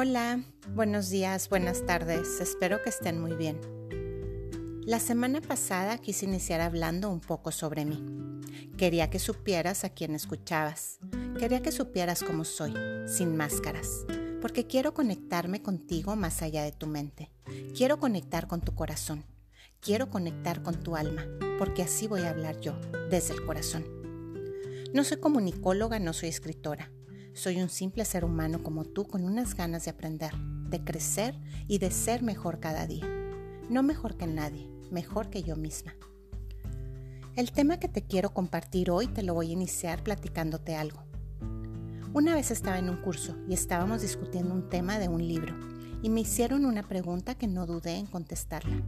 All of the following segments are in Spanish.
Hola, buenos días, buenas tardes, espero que estén muy bien. La semana pasada quise iniciar hablando un poco sobre mí. Quería que supieras a quién escuchabas. Quería que supieras cómo soy, sin máscaras, porque quiero conectarme contigo más allá de tu mente. Quiero conectar con tu corazón. Quiero conectar con tu alma, porque así voy a hablar yo, desde el corazón. No soy comunicóloga, no soy escritora. Soy un simple ser humano como tú con unas ganas de aprender, de crecer y de ser mejor cada día. No mejor que nadie, mejor que yo misma. El tema que te quiero compartir hoy te lo voy a iniciar platicándote algo. Una vez estaba en un curso y estábamos discutiendo un tema de un libro y me hicieron una pregunta que no dudé en contestarla.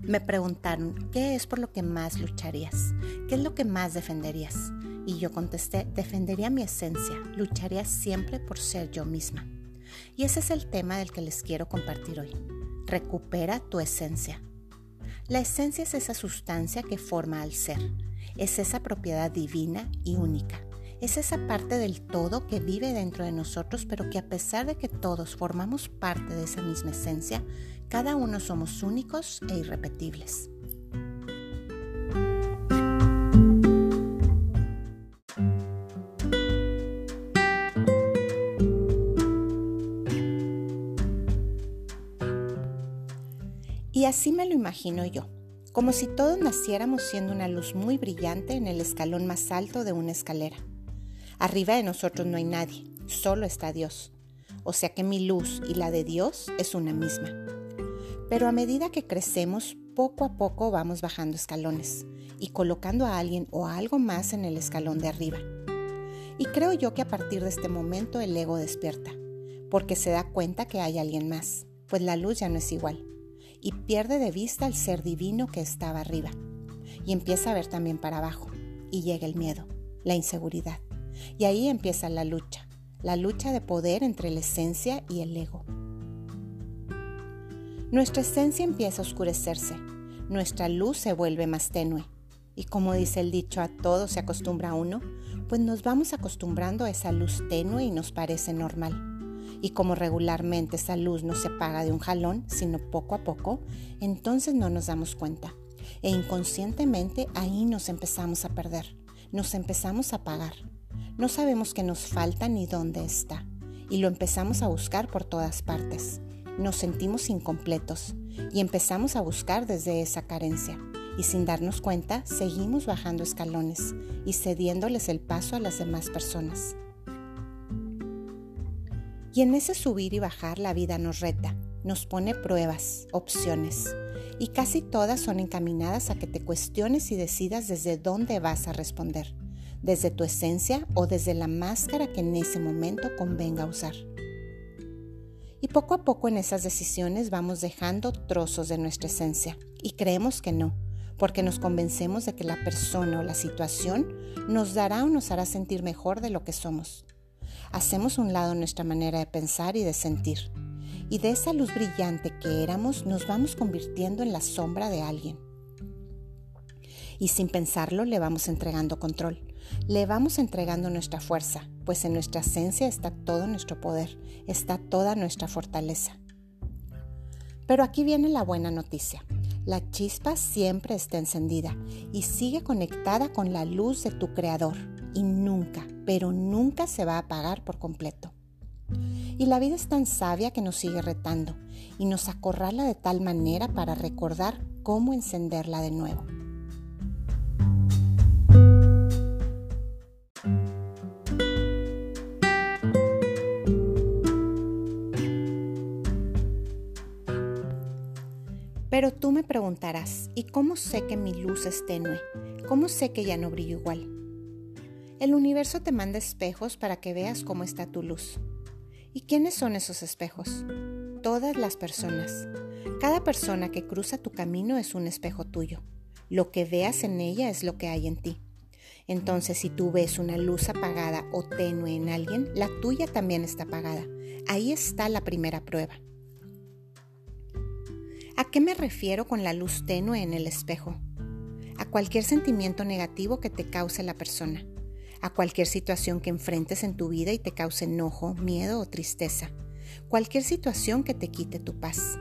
Me preguntaron, ¿qué es por lo que más lucharías? ¿Qué es lo que más defenderías? Y yo contesté, defendería mi esencia, lucharía siempre por ser yo misma. Y ese es el tema del que les quiero compartir hoy. Recupera tu esencia. La esencia es esa sustancia que forma al ser, es esa propiedad divina y única. Es esa parte del todo que vive dentro de nosotros, pero que a pesar de que todos formamos parte de esa misma esencia, cada uno somos únicos e irrepetibles. Así me lo imagino yo, como si todos naciéramos siendo una luz muy brillante en el escalón más alto de una escalera. Arriba de nosotros no hay nadie, solo está Dios. O sea que mi luz y la de Dios es una misma. Pero a medida que crecemos, poco a poco vamos bajando escalones y colocando a alguien o a algo más en el escalón de arriba. Y creo yo que a partir de este momento el ego despierta, porque se da cuenta que hay alguien más, pues la luz ya no es igual y pierde de vista el ser divino que estaba arriba. Y empieza a ver también para abajo. Y llega el miedo, la inseguridad. Y ahí empieza la lucha, la lucha de poder entre la esencia y el ego. Nuestra esencia empieza a oscurecerse, nuestra luz se vuelve más tenue. Y como dice el dicho, a todo se acostumbra uno, pues nos vamos acostumbrando a esa luz tenue y nos parece normal y como regularmente esa luz no se apaga de un jalón, sino poco a poco, entonces no nos damos cuenta. E inconscientemente ahí nos empezamos a perder, nos empezamos a apagar. No sabemos qué nos falta ni dónde está, y lo empezamos a buscar por todas partes. Nos sentimos incompletos y empezamos a buscar desde esa carencia. Y sin darnos cuenta, seguimos bajando escalones y cediéndoles el paso a las demás personas. Y en ese subir y bajar la vida nos reta, nos pone pruebas, opciones, y casi todas son encaminadas a que te cuestiones y decidas desde dónde vas a responder, desde tu esencia o desde la máscara que en ese momento convenga usar. Y poco a poco en esas decisiones vamos dejando trozos de nuestra esencia y creemos que no, porque nos convencemos de que la persona o la situación nos dará o nos hará sentir mejor de lo que somos hacemos un lado nuestra manera de pensar y de sentir. Y de esa luz brillante que éramos nos vamos convirtiendo en la sombra de alguien. Y sin pensarlo le vamos entregando control, le vamos entregando nuestra fuerza, pues en nuestra esencia está todo nuestro poder, está toda nuestra fortaleza. Pero aquí viene la buena noticia. La chispa siempre está encendida y sigue conectada con la luz de tu Creador pero nunca se va a apagar por completo. Y la vida es tan sabia que nos sigue retando y nos acorrala de tal manera para recordar cómo encenderla de nuevo. Pero tú me preguntarás, ¿y cómo sé que mi luz es tenue? ¿Cómo sé que ya no brillo igual? El universo te manda espejos para que veas cómo está tu luz. ¿Y quiénes son esos espejos? Todas las personas. Cada persona que cruza tu camino es un espejo tuyo. Lo que veas en ella es lo que hay en ti. Entonces, si tú ves una luz apagada o tenue en alguien, la tuya también está apagada. Ahí está la primera prueba. ¿A qué me refiero con la luz tenue en el espejo? A cualquier sentimiento negativo que te cause la persona a cualquier situación que enfrentes en tu vida y te cause enojo, miedo o tristeza. cualquier situación que te quite tu paz.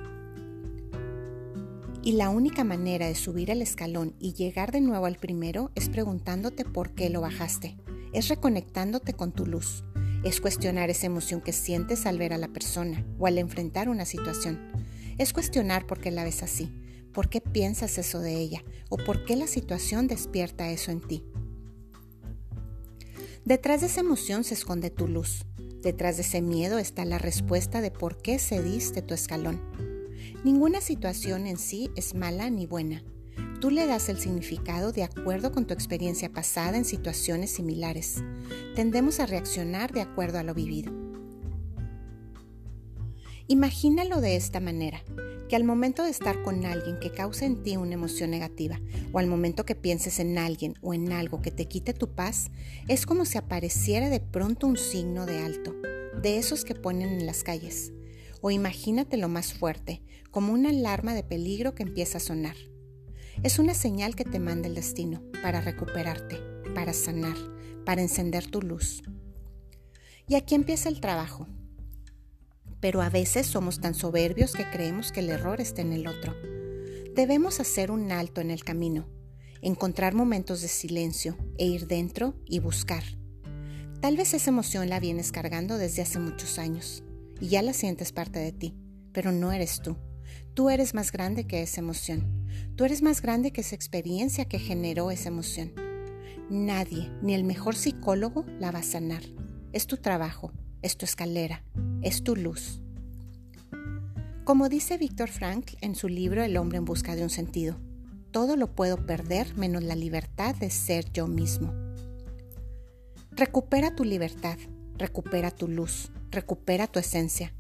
Y la única manera de subir el escalón y llegar de nuevo al primero es preguntándote por qué lo bajaste. Es reconectándote con tu luz. Es cuestionar esa emoción que sientes al ver a la persona o al enfrentar una situación. Es cuestionar por qué la ves así, por qué piensas eso de ella o por qué la situación despierta eso en ti. Detrás de esa emoción se esconde tu luz. Detrás de ese miedo está la respuesta de por qué cediste tu escalón. Ninguna situación en sí es mala ni buena. Tú le das el significado de acuerdo con tu experiencia pasada en situaciones similares. Tendemos a reaccionar de acuerdo a lo vivido. Imagínalo de esta manera, que al momento de estar con alguien que cause en ti una emoción negativa, o al momento que pienses en alguien o en algo que te quite tu paz, es como si apareciera de pronto un signo de alto, de esos que ponen en las calles o imagínatelo más fuerte, como una alarma de peligro que empieza a sonar. Es una señal que te manda el destino para recuperarte, para sanar, para encender tu luz. Y aquí empieza el trabajo. Pero a veces somos tan soberbios que creemos que el error está en el otro. Debemos hacer un alto en el camino, encontrar momentos de silencio e ir dentro y buscar. Tal vez esa emoción la vienes cargando desde hace muchos años y ya la sientes parte de ti, pero no eres tú. Tú eres más grande que esa emoción. Tú eres más grande que esa experiencia que generó esa emoción. Nadie, ni el mejor psicólogo, la va a sanar. Es tu trabajo, es tu escalera, es tu luz. Como dice Víctor Frank en su libro El hombre en busca de un sentido, todo lo puedo perder menos la libertad de ser yo mismo. Recupera tu libertad, recupera tu luz, recupera tu esencia.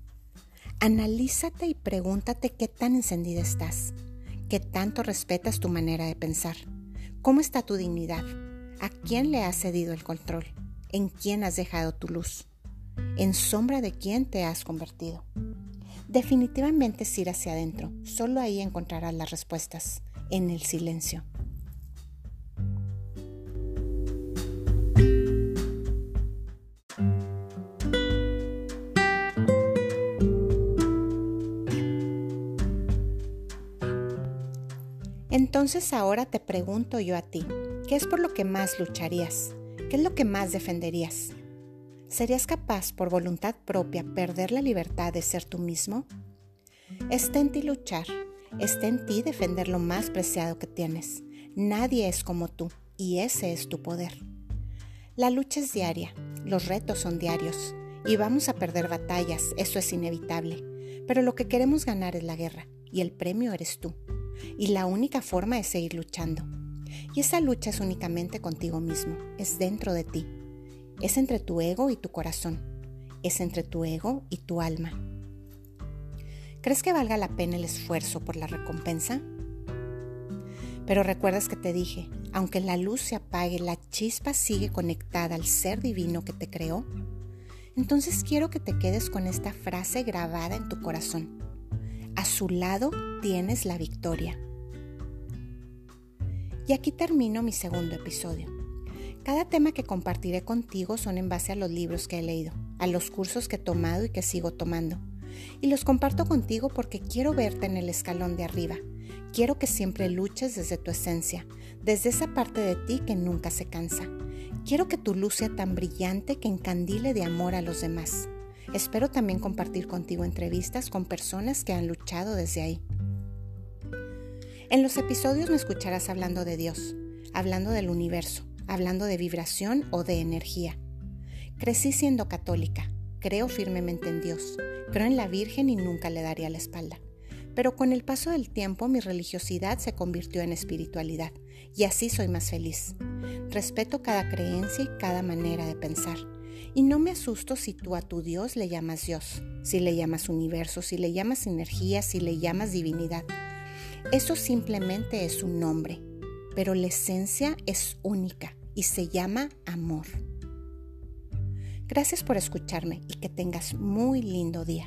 Analízate y pregúntate qué tan encendida estás, qué tanto respetas tu manera de pensar, cómo está tu dignidad, a quién le has cedido el control, en quién has dejado tu luz, en sombra de quién te has convertido. Definitivamente es ir hacia adentro, solo ahí encontrarás las respuestas, en el silencio. Entonces ahora te pregunto yo a ti, ¿qué es por lo que más lucharías? ¿Qué es lo que más defenderías? ¿Serías capaz por voluntad propia perder la libertad de ser tú mismo? Está en ti luchar, está en ti defender lo más preciado que tienes. Nadie es como tú y ese es tu poder. La lucha es diaria, los retos son diarios y vamos a perder batallas, eso es inevitable. Pero lo que queremos ganar es la guerra y el premio eres tú y la única forma es seguir luchando. Y esa lucha es únicamente contigo mismo, es dentro de ti, es entre tu ego y tu corazón, es entre tu ego y tu alma. ¿Crees que valga la pena el esfuerzo por la recompensa? Pero recuerdas que te dije, aunque la luz se apague, la chispa sigue conectada al ser divino que te creó. Entonces quiero que te quedes con esta frase grabada en tu corazón. A su lado tienes la victoria. Y aquí termino mi segundo episodio. Cada tema que compartiré contigo son en base a los libros que he leído, a los cursos que he tomado y que sigo tomando. Y los comparto contigo porque quiero verte en el escalón de arriba. Quiero que siempre luches desde tu esencia, desde esa parte de ti que nunca se cansa. Quiero que tu luz sea tan brillante que encandile de amor a los demás. Espero también compartir contigo entrevistas con personas que han luchado desde ahí. En los episodios me escucharás hablando de Dios, hablando del universo, hablando de vibración o de energía. Crecí siendo católica, creo firmemente en Dios, creo en la Virgen y nunca le daría la espalda. Pero con el paso del tiempo mi religiosidad se convirtió en espiritualidad y así soy más feliz. Respeto cada creencia y cada manera de pensar y no me asusto si tú a tu Dios le llamas Dios, si le llamas universo, si le llamas energía, si le llamas divinidad. Eso simplemente es un nombre, pero la esencia es única y se llama amor. Gracias por escucharme y que tengas muy lindo día.